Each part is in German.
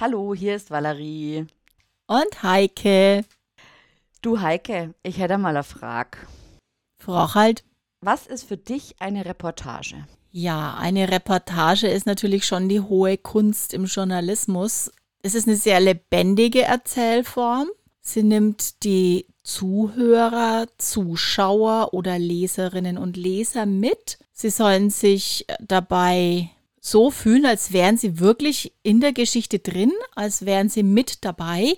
Hallo, hier ist Valerie. Und Heike. Du Heike, ich hätte mal eine Frage. Frag halt. Was ist für dich eine Reportage? Ja, eine Reportage ist natürlich schon die hohe Kunst im Journalismus. Es ist eine sehr lebendige Erzählform. Sie nimmt die Zuhörer, Zuschauer oder Leserinnen und Leser mit. Sie sollen sich dabei so fühlen, als wären sie wirklich in der Geschichte drin, als wären sie mit dabei.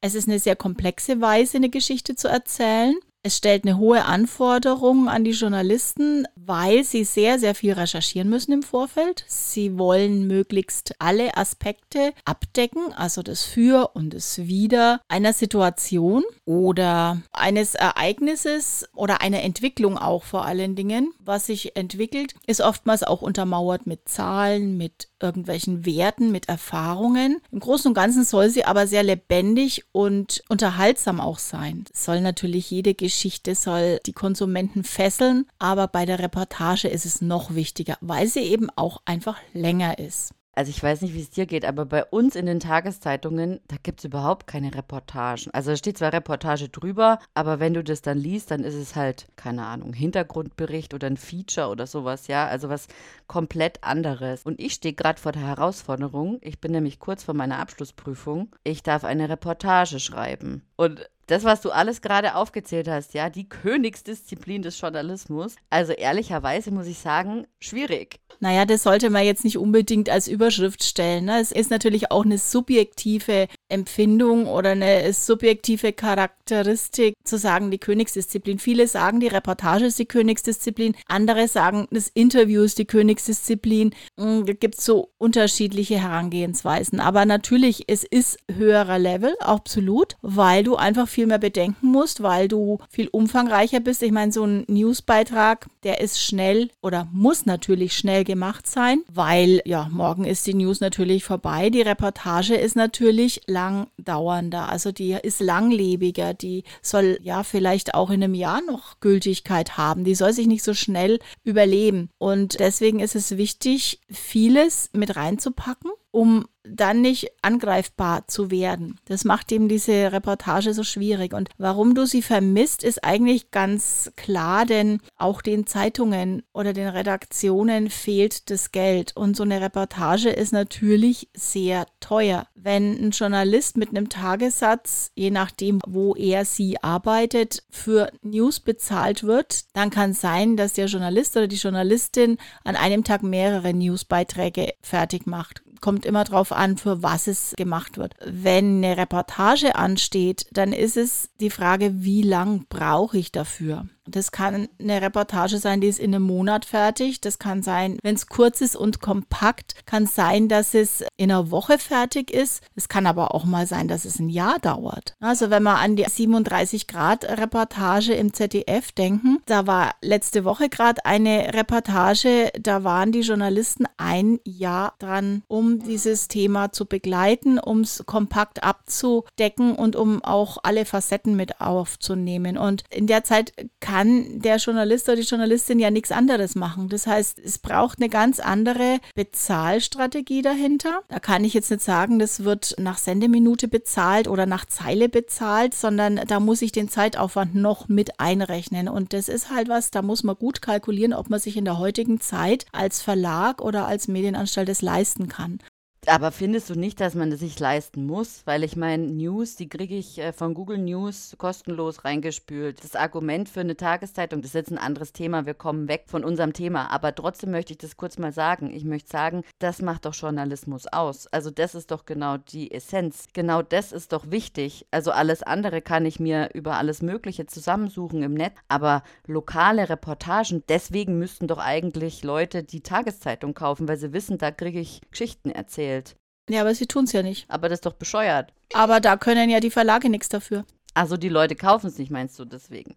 Es ist eine sehr komplexe Weise, eine Geschichte zu erzählen. Es stellt eine hohe Anforderung an die Journalisten, weil sie sehr, sehr viel recherchieren müssen im Vorfeld. Sie wollen möglichst alle Aspekte abdecken, also das Für und das Wider einer Situation oder eines Ereignisses oder einer Entwicklung auch vor allen Dingen. Was sich entwickelt, ist oftmals auch untermauert mit Zahlen, mit irgendwelchen Werten, mit Erfahrungen. Im Großen und Ganzen soll sie aber sehr lebendig und unterhaltsam auch sein. Soll natürlich jede Geschichte soll die Konsumenten fesseln, aber bei der Reportage ist es noch wichtiger, weil sie eben auch einfach länger ist. Also ich weiß nicht, wie es dir geht, aber bei uns in den Tageszeitungen, da gibt es überhaupt keine Reportagen. Also da steht zwar Reportage drüber, aber wenn du das dann liest, dann ist es halt, keine Ahnung, Hintergrundbericht oder ein Feature oder sowas, ja. Also was komplett anderes. Und ich stehe gerade vor der Herausforderung, ich bin nämlich kurz vor meiner Abschlussprüfung, ich darf eine Reportage schreiben. Und das, was du alles gerade aufgezählt hast, ja, die Königsdisziplin des Journalismus. Also ehrlicherweise muss ich sagen, schwierig. Naja, das sollte man jetzt nicht unbedingt als Überschrift stellen. Ne? Es ist natürlich auch eine subjektive Empfindung oder eine subjektive Charakteristik zu sagen, die Königsdisziplin. Viele sagen, die Reportage ist die Königsdisziplin, andere sagen, das Interview ist die Königsdisziplin. Hm, da gibt es so unterschiedliche Herangehensweisen. Aber natürlich, es ist höherer Level, absolut, weil du einfach viel mehr bedenken musst, weil du viel umfangreicher bist. Ich meine, so ein Newsbeitrag, der ist schnell oder muss natürlich schnell gemacht sein, weil ja, morgen ist die News natürlich vorbei. Die Reportage ist natürlich lang dauernder, also die ist langlebiger, die soll ja vielleicht auch in einem Jahr noch Gültigkeit haben, die soll sich nicht so schnell überleben. Und deswegen ist es wichtig, vieles mit reinzupacken um dann nicht angreifbar zu werden. Das macht eben diese Reportage so schwierig. Und warum du sie vermisst, ist eigentlich ganz klar, denn auch den Zeitungen oder den Redaktionen fehlt das Geld. Und so eine Reportage ist natürlich sehr teuer. Wenn ein Journalist mit einem Tagessatz, je nachdem, wo er sie arbeitet, für News bezahlt wird, dann kann sein, dass der Journalist oder die Journalistin an einem Tag mehrere Newsbeiträge fertig macht kommt immer darauf an, für was es gemacht wird. Wenn eine Reportage ansteht, dann ist es die Frage, wie lang brauche ich dafür? Das kann eine Reportage sein, die ist in einem Monat fertig. Das kann sein, wenn es kurz ist und kompakt, kann sein, dass es in einer Woche fertig ist. Es kann aber auch mal sein, dass es ein Jahr dauert. Also wenn wir an die 37 Grad Reportage im ZDF denken, da war letzte Woche gerade eine Reportage, da waren die Journalisten ein Jahr dran, um dieses Thema zu begleiten, um es kompakt abzudecken und um auch alle Facetten mit aufzunehmen. Und in der Zeit kann kann der Journalist oder die Journalistin ja nichts anderes machen. Das heißt, es braucht eine ganz andere Bezahlstrategie dahinter. Da kann ich jetzt nicht sagen, das wird nach Sendeminute bezahlt oder nach Zeile bezahlt, sondern da muss ich den Zeitaufwand noch mit einrechnen. Und das ist halt was, da muss man gut kalkulieren, ob man sich in der heutigen Zeit als Verlag oder als Medienanstalt das leisten kann. Aber findest du nicht, dass man das sich leisten muss? Weil ich meine, News, die kriege ich äh, von Google News kostenlos reingespült. Das Argument für eine Tageszeitung, das ist jetzt ein anderes Thema. Wir kommen weg von unserem Thema. Aber trotzdem möchte ich das kurz mal sagen. Ich möchte sagen, das macht doch Journalismus aus. Also das ist doch genau die Essenz. Genau das ist doch wichtig. Also alles andere kann ich mir über alles Mögliche zusammensuchen im Netz. Aber lokale Reportagen, deswegen müssten doch eigentlich Leute die Tageszeitung kaufen, weil sie wissen, da kriege ich Geschichten erzählt. Geld. Ja, aber sie tun es ja nicht. Aber das ist doch bescheuert. Aber da können ja die Verlage nichts dafür. Also die Leute kaufen es nicht, meinst du deswegen?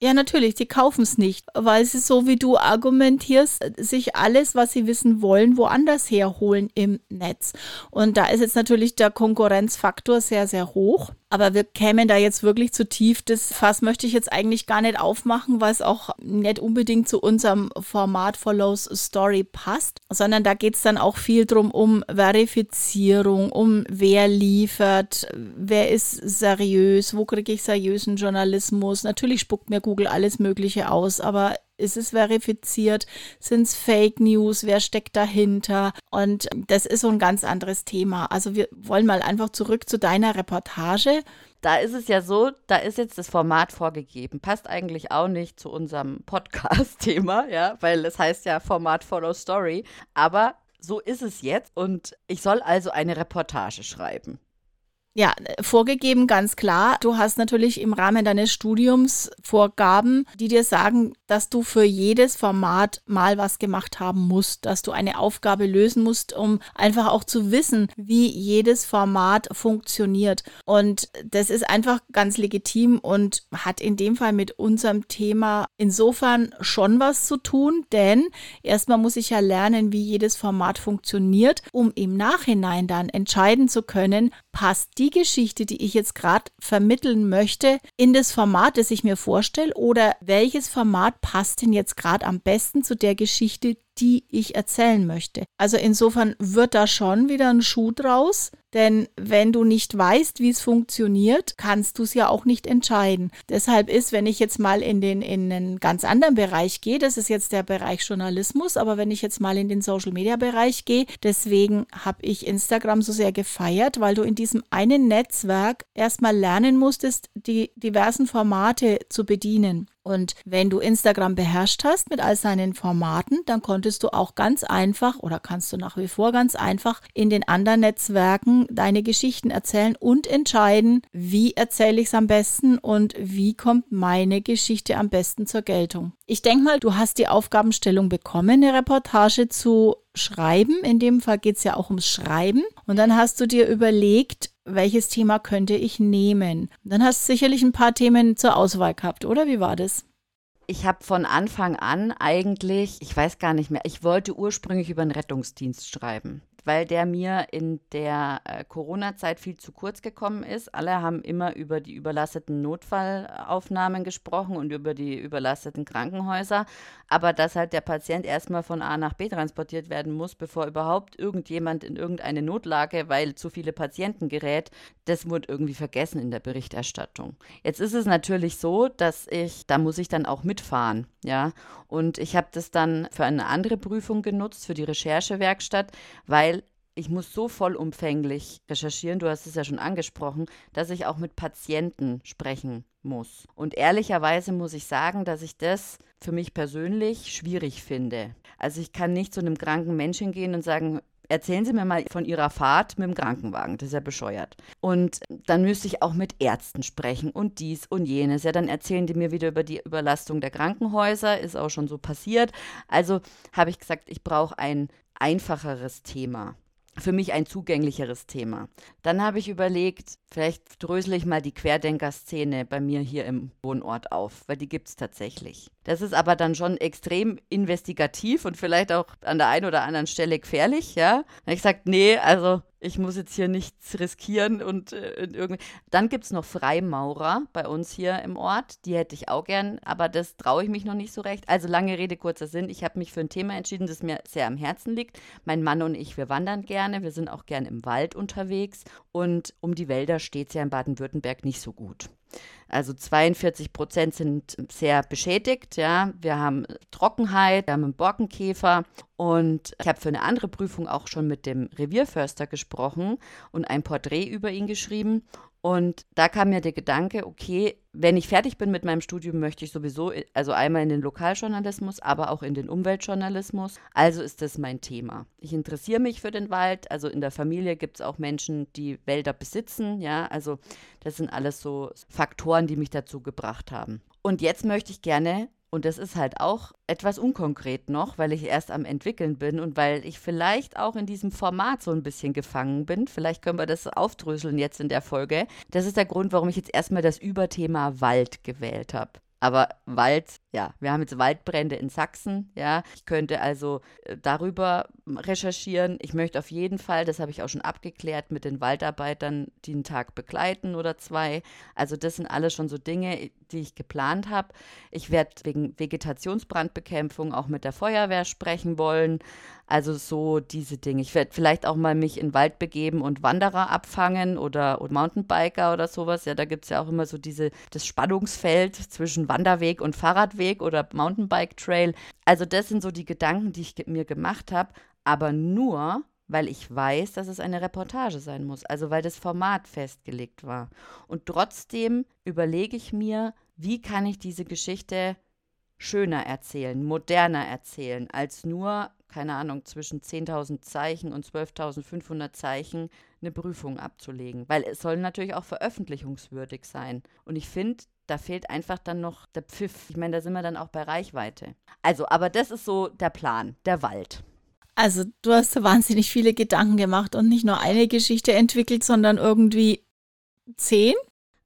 Ja, natürlich, die kaufen es nicht, weil sie so wie du argumentierst, sich alles, was sie wissen wollen, woanders herholen im Netz. Und da ist jetzt natürlich der Konkurrenzfaktor sehr, sehr hoch. Aber wir kämen da jetzt wirklich zu tief. Das Fass möchte ich jetzt eigentlich gar nicht aufmachen, weil es auch nicht unbedingt zu unserem Format Follows Story passt, sondern da geht es dann auch viel drum um Verifizierung, um wer liefert, wer ist seriös, wo kriege ich seriösen Journalismus. Natürlich spuckt mir Google alles Mögliche aus, aber ist es verifiziert? Sind es Fake News? Wer steckt dahinter? Und das ist so ein ganz anderes Thema. Also wir wollen mal einfach zurück zu deiner Reportage. Da ist es ja so, da ist jetzt das Format vorgegeben. Passt eigentlich auch nicht zu unserem Podcast-Thema, ja, weil es heißt ja Format Follow Story. Aber so ist es jetzt und ich soll also eine Reportage schreiben. Ja, vorgegeben, ganz klar. Du hast natürlich im Rahmen deines Studiums Vorgaben, die dir sagen, dass du für jedes Format mal was gemacht haben musst, dass du eine Aufgabe lösen musst, um einfach auch zu wissen, wie jedes Format funktioniert. Und das ist einfach ganz legitim und hat in dem Fall mit unserem Thema insofern schon was zu tun, denn erstmal muss ich ja lernen, wie jedes Format funktioniert, um im Nachhinein dann entscheiden zu können, passt die Geschichte, die ich jetzt gerade vermitteln möchte, in das Format, das ich mir vorstelle oder welches Format passt denn jetzt gerade am besten zu der Geschichte, die ich erzählen möchte. Also insofern wird da schon wieder ein Schuh draus, denn wenn du nicht weißt, wie es funktioniert, kannst du es ja auch nicht entscheiden. Deshalb ist, wenn ich jetzt mal in den in einen ganz anderen Bereich gehe, das ist jetzt der Bereich Journalismus, aber wenn ich jetzt mal in den Social Media Bereich gehe, deswegen habe ich Instagram so sehr gefeiert, weil du in diesem einen Netzwerk erstmal lernen musstest, die diversen Formate zu bedienen. Und wenn du Instagram beherrscht hast mit all seinen Formaten, dann konntest du auch ganz einfach oder kannst du nach wie vor ganz einfach in den anderen Netzwerken deine Geschichten erzählen und entscheiden, wie erzähle ich es am besten und wie kommt meine Geschichte am besten zur Geltung. Ich denke mal, du hast die Aufgabenstellung bekommen, eine Reportage zu schreiben. In dem Fall geht es ja auch ums Schreiben. Und dann hast du dir überlegt, welches Thema könnte ich nehmen? Dann hast du sicherlich ein paar Themen zur Auswahl gehabt, oder? Wie war das? Ich habe von Anfang an eigentlich, ich weiß gar nicht mehr, ich wollte ursprünglich über den Rettungsdienst schreiben weil der mir in der äh, Corona-Zeit viel zu kurz gekommen ist. Alle haben immer über die überlasteten Notfallaufnahmen gesprochen und über die überlasteten Krankenhäuser, aber dass halt der Patient erstmal von A nach B transportiert werden muss, bevor überhaupt irgendjemand in irgendeine Notlage, weil zu viele Patienten gerät, das wurde irgendwie vergessen in der Berichterstattung. Jetzt ist es natürlich so, dass ich, da muss ich dann auch mitfahren, ja, und ich habe das dann für eine andere Prüfung genutzt, für die Recherchewerkstatt, weil ich muss so vollumfänglich recherchieren, du hast es ja schon angesprochen, dass ich auch mit Patienten sprechen muss. Und ehrlicherweise muss ich sagen, dass ich das für mich persönlich schwierig finde. Also ich kann nicht zu einem kranken Menschen gehen und sagen, erzählen Sie mir mal von Ihrer Fahrt mit dem Krankenwagen. Das ist ja bescheuert. Und dann müsste ich auch mit Ärzten sprechen und dies und jenes. Ja, dann erzählen die mir wieder über die Überlastung der Krankenhäuser. Ist auch schon so passiert. Also habe ich gesagt, ich brauche ein einfacheres Thema für mich ein zugänglicheres Thema. Dann habe ich überlegt, vielleicht drösele ich mal die Querdenker-Szene bei mir hier im Wohnort auf, weil die gibt es tatsächlich. Das ist aber dann schon extrem investigativ und vielleicht auch an der einen oder anderen Stelle gefährlich, ja. Habe ich gesagt, nee, also ich muss jetzt hier nichts riskieren und äh, irgendwie. Dann gibt es noch Freimaurer bei uns hier im Ort. Die hätte ich auch gern, aber das traue ich mich noch nicht so recht. Also lange Rede, kurzer Sinn. Ich habe mich für ein Thema entschieden, das mir sehr am Herzen liegt. Mein Mann und ich, wir wandern gerne. Wir sind auch gern im Wald unterwegs. Und um die Wälder steht es ja in Baden-Württemberg nicht so gut. Also 42 Prozent sind sehr beschädigt. Ja, wir haben Trockenheit, wir haben einen Borkenkäfer und ich habe für eine andere Prüfung auch schon mit dem Revierförster gesprochen und ein Porträt über ihn geschrieben. Und da kam mir der Gedanke, okay, wenn ich fertig bin mit meinem Studium, möchte ich sowieso, also einmal in den Lokaljournalismus, aber auch in den Umweltjournalismus. Also ist das mein Thema. Ich interessiere mich für den Wald. Also in der Familie gibt es auch Menschen, die Wälder besitzen. Ja, also das sind alles so Faktoren, die mich dazu gebracht haben. Und jetzt möchte ich gerne und das ist halt auch etwas unkonkret noch, weil ich erst am entwickeln bin und weil ich vielleicht auch in diesem Format so ein bisschen gefangen bin. Vielleicht können wir das aufdröseln jetzt in der Folge. Das ist der Grund, warum ich jetzt erstmal das Überthema Wald gewählt habe. Aber Wald ja, wir haben jetzt Waldbrände in Sachsen, ja. Ich könnte also äh, darüber recherchieren. Ich möchte auf jeden Fall, das habe ich auch schon abgeklärt, mit den Waldarbeitern die einen Tag begleiten oder zwei. Also das sind alles schon so Dinge, die ich geplant habe. Ich werde wegen Vegetationsbrandbekämpfung auch mit der Feuerwehr sprechen wollen. Also so diese Dinge. Ich werde vielleicht auch mal mich in den Wald begeben und Wanderer abfangen oder, oder Mountainbiker oder sowas. Ja, da gibt es ja auch immer so diese, das Spannungsfeld zwischen Wanderweg und Fahrradweg oder Mountainbike-Trail. Also das sind so die Gedanken, die ich mir gemacht habe, aber nur, weil ich weiß, dass es eine Reportage sein muss, also weil das Format festgelegt war. Und trotzdem überlege ich mir, wie kann ich diese Geschichte schöner erzählen, moderner erzählen, als nur keine Ahnung, zwischen 10.000 Zeichen und 12.500 Zeichen eine Prüfung abzulegen. Weil es soll natürlich auch veröffentlichungswürdig sein. Und ich finde, da fehlt einfach dann noch der Pfiff. Ich meine, da sind wir dann auch bei Reichweite. Also, aber das ist so der Plan, der Wald. Also, du hast so wahnsinnig viele Gedanken gemacht und nicht nur eine Geschichte entwickelt, sondern irgendwie zehn?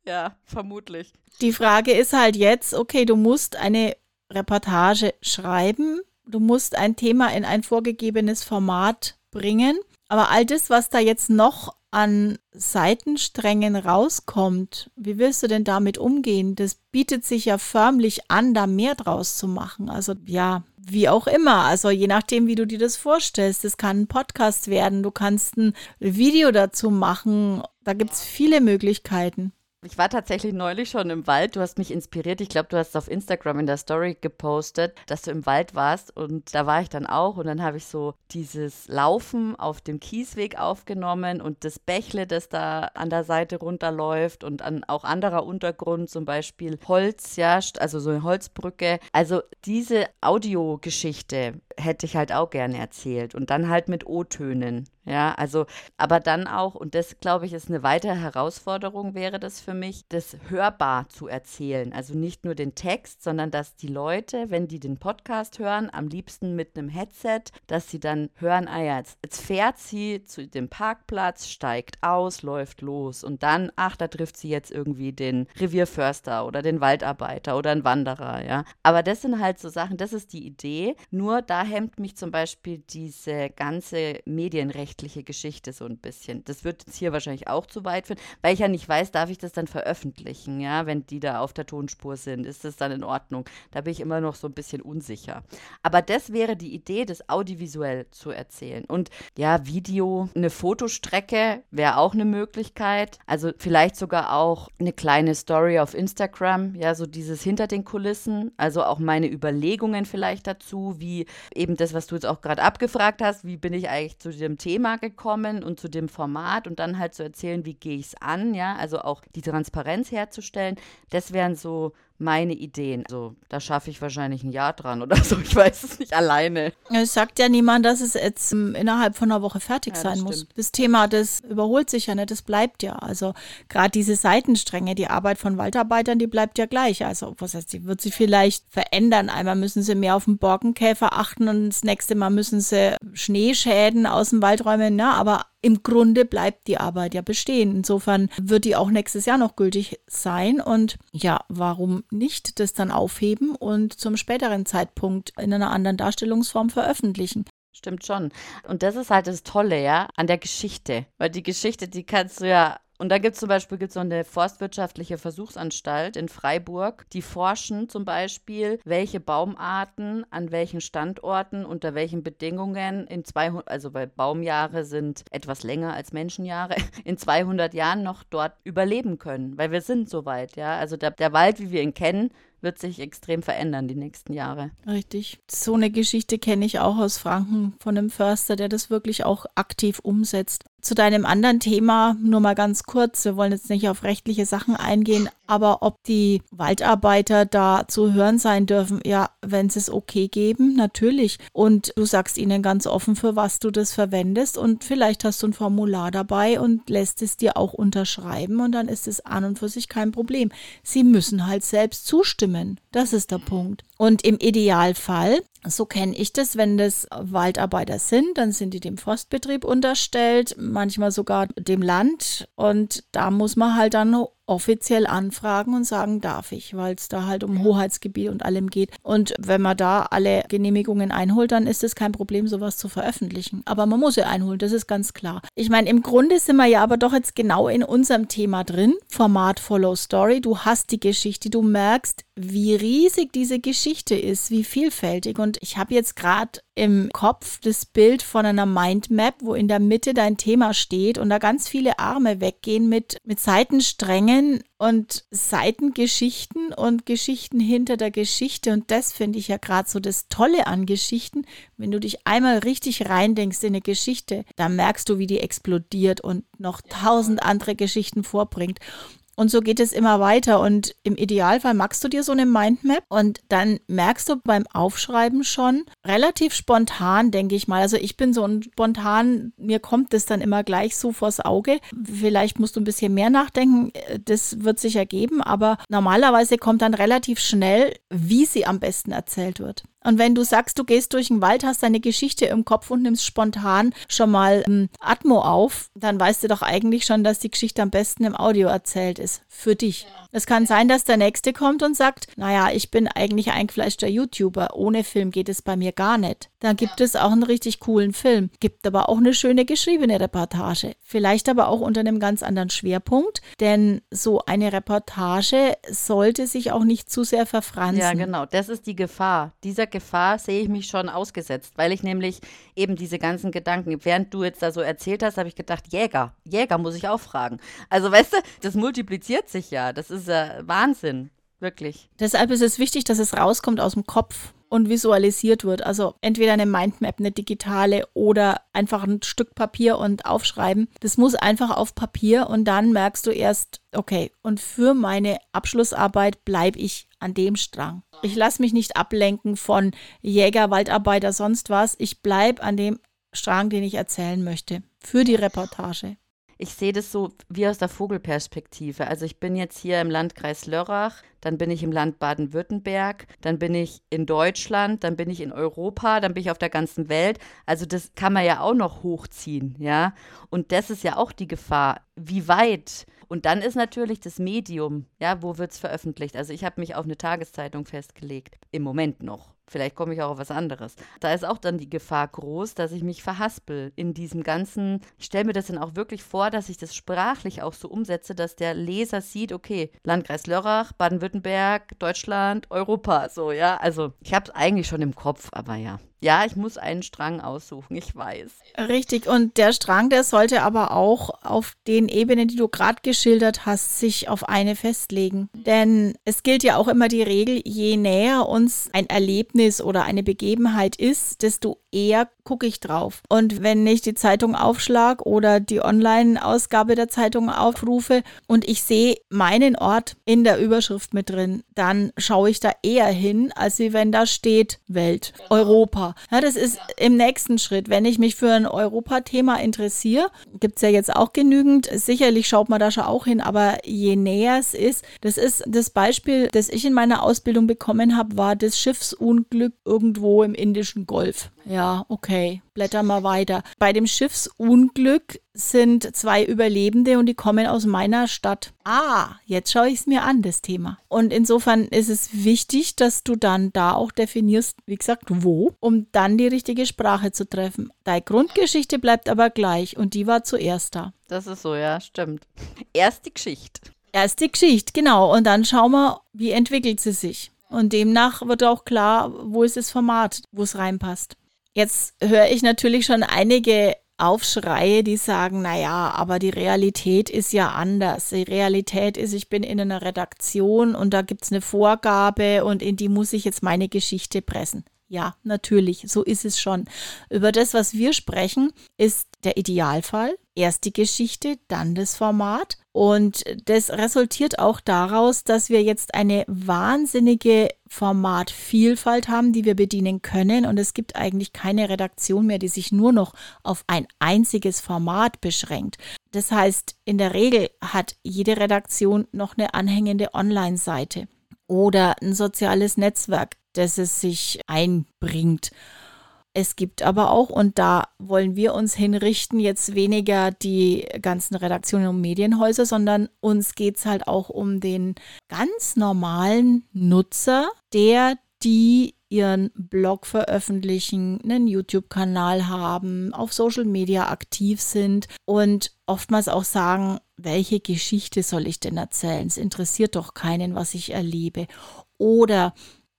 Ja, vermutlich. Die Frage ist halt jetzt, okay, du musst eine Reportage schreiben, du musst ein Thema in ein vorgegebenes Format bringen. Aber all das, was da jetzt noch an Seitensträngen rauskommt, wie willst du denn damit umgehen? Das bietet sich ja förmlich an, da mehr draus zu machen. Also ja, wie auch immer. Also je nachdem, wie du dir das vorstellst. Es kann ein Podcast werden, du kannst ein Video dazu machen. Da gibt es viele Möglichkeiten. Ich war tatsächlich neulich schon im Wald. Du hast mich inspiriert. Ich glaube, du hast auf Instagram in der Story gepostet, dass du im Wald warst. Und da war ich dann auch. Und dann habe ich so dieses Laufen auf dem Kiesweg aufgenommen und das Bächle, das da an der Seite runterläuft und an auch anderer Untergrund, zum Beispiel Holz, ja, also so eine Holzbrücke. Also diese Audiogeschichte hätte ich halt auch gerne erzählt. Und dann halt mit O-Tönen. Ja, also, aber dann auch, und das glaube ich ist eine weitere Herausforderung, wäre das für mich, das hörbar zu erzählen. Also nicht nur den Text, sondern dass die Leute, wenn die den Podcast hören, am liebsten mit einem Headset, dass sie dann hören, ah ja, jetzt, jetzt fährt sie zu dem Parkplatz, steigt aus, läuft los und dann, ach, da trifft sie jetzt irgendwie den Revierförster oder den Waldarbeiter oder einen Wanderer, ja. Aber das sind halt so Sachen, das ist die Idee. Nur da hemmt mich zum Beispiel diese ganze Medienrecht rechtliche Geschichte so ein bisschen. Das wird jetzt hier wahrscheinlich auch zu weit führen, weil ich ja nicht weiß, darf ich das dann veröffentlichen, ja, wenn die da auf der Tonspur sind, ist das dann in Ordnung? Da bin ich immer noch so ein bisschen unsicher. Aber das wäre die Idee, das audiovisuell zu erzählen. Und ja, Video, eine Fotostrecke wäre auch eine Möglichkeit. Also vielleicht sogar auch eine kleine Story auf Instagram, ja, so dieses hinter den Kulissen, also auch meine Überlegungen vielleicht dazu, wie eben das, was du jetzt auch gerade abgefragt hast, wie bin ich eigentlich zu dem Thema gekommen und zu dem Format und dann halt zu erzählen, wie gehe ich es an, ja, also auch die Transparenz herzustellen. Das wären so meine Ideen. Also da schaffe ich wahrscheinlich ein Jahr dran oder so. Ich weiß es nicht alleine. Es sagt ja niemand, dass es jetzt um, innerhalb von einer Woche fertig ja, sein muss. Stimmt. Das Thema, das überholt sich ja nicht, das bleibt ja. Also gerade diese Seitenstränge, die Arbeit von Waldarbeitern, die bleibt ja gleich. Also was heißt, die wird sich vielleicht verändern. Einmal müssen sie mehr auf den Borkenkäfer achten und das nächste Mal müssen sie Schneeschäden aus dem Wald räumen. Na, aber im Grunde bleibt die Arbeit ja bestehen. Insofern wird die auch nächstes Jahr noch gültig sein. Und ja, warum nicht das dann aufheben und zum späteren Zeitpunkt in einer anderen Darstellungsform veröffentlichen? Stimmt schon. Und das ist halt das Tolle, ja, an der Geschichte. Weil die Geschichte, die kannst du ja und da gibt es zum Beispiel gibt's noch eine forstwirtschaftliche Versuchsanstalt in Freiburg, die forschen zum Beispiel, welche Baumarten an welchen Standorten unter welchen Bedingungen in 200, also weil Baumjahre sind etwas länger als Menschenjahre, in 200 Jahren noch dort überleben können, weil wir sind soweit, ja. Also der, der Wald, wie wir ihn kennen, wird sich extrem verändern die nächsten Jahre. Richtig. So eine Geschichte kenne ich auch aus Franken von einem Förster, der das wirklich auch aktiv umsetzt. Zu deinem anderen Thema nur mal ganz kurz. Wir wollen jetzt nicht auf rechtliche Sachen eingehen, aber ob die Waldarbeiter da zu hören sein dürfen, ja, wenn sie es okay geben, natürlich. Und du sagst ihnen ganz offen, für was du das verwendest. Und vielleicht hast du ein Formular dabei und lässt es dir auch unterschreiben und dann ist es an und für sich kein Problem. Sie müssen halt selbst zustimmen. Das ist der Punkt. Und im Idealfall so kenne ich das, wenn das Waldarbeiter sind, dann sind die dem Forstbetrieb unterstellt, manchmal sogar dem Land. Und da muss man halt dann offiziell anfragen und sagen, darf ich, weil es da halt um Hoheitsgebiet und allem geht. Und wenn man da alle Genehmigungen einholt, dann ist es kein Problem, sowas zu veröffentlichen. Aber man muss sie einholen, das ist ganz klar. Ich meine, im Grunde sind wir ja aber doch jetzt genau in unserem Thema drin. Format Follow Story. Du hast die Geschichte, du merkst, wie riesig diese Geschichte ist, wie vielfältig. Und ich habe jetzt gerade im Kopf das Bild von einer Mindmap, wo in der Mitte dein Thema steht und da ganz viele Arme weggehen mit, mit Seitensträngen und Seitengeschichten und Geschichten hinter der Geschichte. Und das finde ich ja gerade so das Tolle an Geschichten. Wenn du dich einmal richtig reindenkst in eine Geschichte, dann merkst du, wie die explodiert und noch tausend andere Geschichten vorbringt. Und so geht es immer weiter. Und im Idealfall machst du dir so eine Mindmap und dann merkst du beim Aufschreiben schon relativ spontan, denke ich mal. Also ich bin so ein spontan, mir kommt das dann immer gleich so vors Auge. Vielleicht musst du ein bisschen mehr nachdenken, das wird sich ergeben, aber normalerweise kommt dann relativ schnell, wie sie am besten erzählt wird. Und wenn du sagst, du gehst durch den Wald, hast deine Geschichte im Kopf und nimmst spontan schon mal ähm, Atmo auf, dann weißt du doch eigentlich schon, dass die Geschichte am besten im Audio erzählt ist. Für dich. Es kann sein, dass der Nächste kommt und sagt, naja, ich bin eigentlich eingefleischter YouTuber. Ohne Film geht es bei mir gar nicht. Dann gibt ja. es auch einen richtig coolen Film. Gibt aber auch eine schöne geschriebene Reportage. Vielleicht aber auch unter einem ganz anderen Schwerpunkt, denn so eine Reportage sollte sich auch nicht zu sehr verfransen. Ja, genau. Das ist die Gefahr. Dieser Gefahr sehe ich mich schon ausgesetzt, weil ich nämlich eben diese ganzen Gedanken, während du jetzt da so erzählt hast, habe ich gedacht, Jäger. Jäger muss ich auch fragen. Also weißt du, das multipliziert sich ja. Das ist äh, Wahnsinn, wirklich. Deshalb ist es wichtig, dass es rauskommt aus dem Kopf und visualisiert wird. Also entweder eine Mindmap, eine digitale oder einfach ein Stück Papier und aufschreiben. Das muss einfach auf Papier und dann merkst du erst, okay, und für meine Abschlussarbeit bleibe ich an dem Strang. Ich lasse mich nicht ablenken von Jäger, Waldarbeiter, sonst was. Ich bleibe an dem Strang, den ich erzählen möchte. Für die Reportage ich sehe das so wie aus der Vogelperspektive. Also ich bin jetzt hier im Landkreis Lörrach, dann bin ich im Land Baden-Württemberg, dann bin ich in Deutschland, dann bin ich in Europa, dann bin ich auf der ganzen Welt. Also das kann man ja auch noch hochziehen, ja. Und das ist ja auch die Gefahr. Wie weit? Und dann ist natürlich das Medium, ja, wo wird es veröffentlicht? Also ich habe mich auf eine Tageszeitung festgelegt, im Moment noch. Vielleicht komme ich auch auf was anderes. Da ist auch dann die Gefahr groß, dass ich mich verhaspel in diesem ganzen. Ich stelle mir das dann auch wirklich vor, dass ich das sprachlich auch so umsetze, dass der Leser sieht, okay, Landkreis Lörrach, Baden-Württemberg, Deutschland, Europa, so, ja. Also ich habe es eigentlich schon im Kopf, aber ja. Ja, ich muss einen Strang aussuchen, ich weiß. Richtig, und der Strang, der sollte aber auch auf den Ebenen, die du gerade geschildert hast, sich auf eine festlegen. Denn es gilt ja auch immer die Regel, je näher uns ein Erlebnis oder eine Begebenheit ist, desto eher gucke ich drauf. Und wenn ich die Zeitung aufschlag oder die Online-Ausgabe der Zeitung aufrufe und ich sehe meinen Ort in der Überschrift mit drin, dann schaue ich da eher hin, als wie wenn da steht Welt, Europa. Ja, das ist im nächsten Schritt. Wenn ich mich für ein Europa-Thema interessiere, gibt es ja jetzt auch genügend. Sicherlich schaut man da schon auch hin, aber je näher es ist, das ist das Beispiel, das ich in meiner Ausbildung bekommen habe, war das Schiffsunglück irgendwo im Indischen Golf. Ja, okay, blätter mal weiter. Bei dem Schiffsunglück sind zwei Überlebende und die kommen aus meiner Stadt. Ah, jetzt schaue ich es mir an, das Thema. Und insofern ist es wichtig, dass du dann da auch definierst, wie gesagt, wo, um dann die richtige Sprache zu treffen. Deine Grundgeschichte bleibt aber gleich und die war zuerst da. Das ist so, ja, stimmt. Erst die Geschichte. Erst die Geschichte, genau. Und dann schauen wir, wie entwickelt sie sich. Und demnach wird auch klar, wo ist das Format, wo es reinpasst. Jetzt höre ich natürlich schon einige Aufschreie, die sagen, naja, aber die Realität ist ja anders. Die Realität ist, ich bin in einer Redaktion und da gibt es eine Vorgabe und in die muss ich jetzt meine Geschichte pressen. Ja, natürlich, so ist es schon. Über das, was wir sprechen, ist der Idealfall. Erst die Geschichte, dann das Format. Und das resultiert auch daraus, dass wir jetzt eine wahnsinnige Formatvielfalt haben, die wir bedienen können. Und es gibt eigentlich keine Redaktion mehr, die sich nur noch auf ein einziges Format beschränkt. Das heißt, in der Regel hat jede Redaktion noch eine anhängende Online-Seite oder ein soziales Netzwerk, das es sich einbringt. Es gibt aber auch, und da wollen wir uns hinrichten, jetzt weniger die ganzen Redaktionen und Medienhäuser, sondern uns geht es halt auch um den ganz normalen Nutzer, der die ihren Blog veröffentlichen, einen YouTube-Kanal haben, auf Social Media aktiv sind und oftmals auch sagen, welche Geschichte soll ich denn erzählen? Es interessiert doch keinen, was ich erlebe. Oder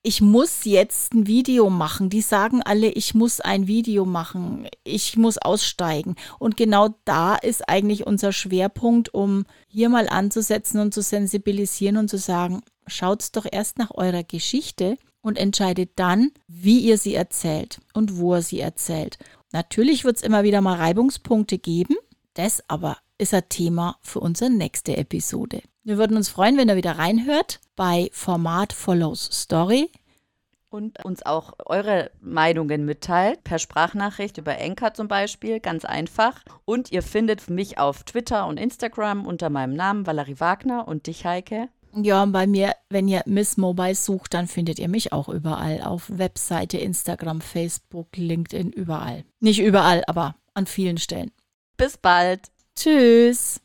ich muss jetzt ein Video machen. Die sagen alle, ich muss ein Video machen. Ich muss aussteigen. Und genau da ist eigentlich unser Schwerpunkt, um hier mal anzusetzen und zu sensibilisieren und zu sagen, schaut's doch erst nach eurer Geschichte und entscheidet dann, wie ihr sie erzählt und wo ihr sie erzählt. Natürlich wird es immer wieder mal Reibungspunkte geben. Das aber ist ein Thema für unsere nächste Episode. Wir würden uns freuen, wenn ihr wieder reinhört bei Format Follows Story. Und uns auch eure Meinungen mitteilt, per Sprachnachricht über Enka zum Beispiel, ganz einfach. Und ihr findet mich auf Twitter und Instagram unter meinem Namen Valerie Wagner und dich, Heike. Ja, bei mir, wenn ihr Miss Mobile sucht, dann findet ihr mich auch überall. Auf Webseite, Instagram, Facebook, LinkedIn, überall. Nicht überall, aber an vielen Stellen. Bis bald. Tschüss.